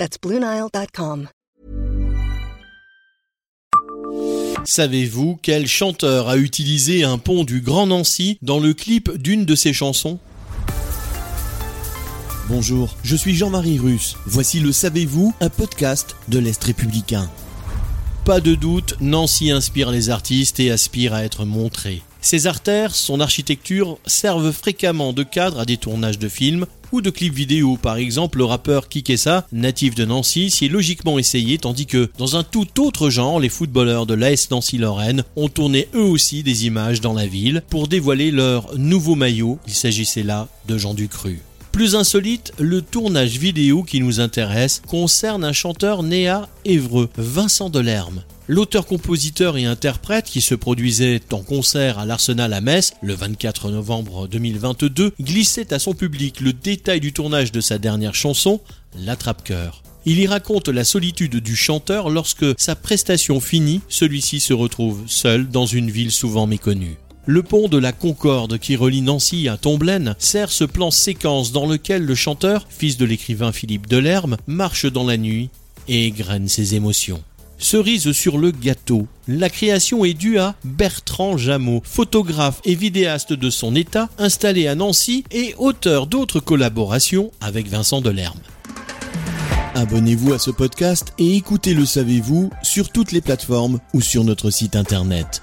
That's BlueNile.com. Savez-vous quel chanteur a utilisé un pont du Grand Nancy dans le clip d'une de ses chansons? Bonjour, je suis Jean-Marie Russe. Voici le Savez-vous, un podcast de l'Est républicain. Pas de doute, Nancy inspire les artistes et aspire à être montrée. Ses artères, son architecture servent fréquemment de cadre à des tournages de films ou de clips vidéo. Par exemple, le rappeur Kikessa, natif de Nancy, s'y est logiquement essayé, tandis que, dans un tout autre genre, les footballeurs de l'AS Nancy-Lorraine ont tourné eux aussi des images dans la ville pour dévoiler leur nouveau maillot. Il s'agissait là de Jean Ducru. Plus insolite, le tournage vidéo qui nous intéresse concerne un chanteur né à Évreux, Vincent Delerme. L'auteur-compositeur et interprète qui se produisait en concert à l'Arsenal à Metz le 24 novembre 2022 glissait à son public le détail du tournage de sa dernière chanson, L'attrape-cœur. Il y raconte la solitude du chanteur lorsque, sa prestation finie, celui-ci se retrouve seul dans une ville souvent méconnue. Le pont de la Concorde qui relie Nancy à Tomblaine sert ce plan séquence dans lequel le chanteur, fils de l'écrivain Philippe Delerme, marche dans la nuit et égrène ses émotions. Cerise sur le gâteau, la création est due à Bertrand Jameau, photographe et vidéaste de son état, installé à Nancy et auteur d'autres collaborations avec Vincent Delerme. Abonnez-vous à ce podcast et écoutez Le Savez-vous sur toutes les plateformes ou sur notre site internet.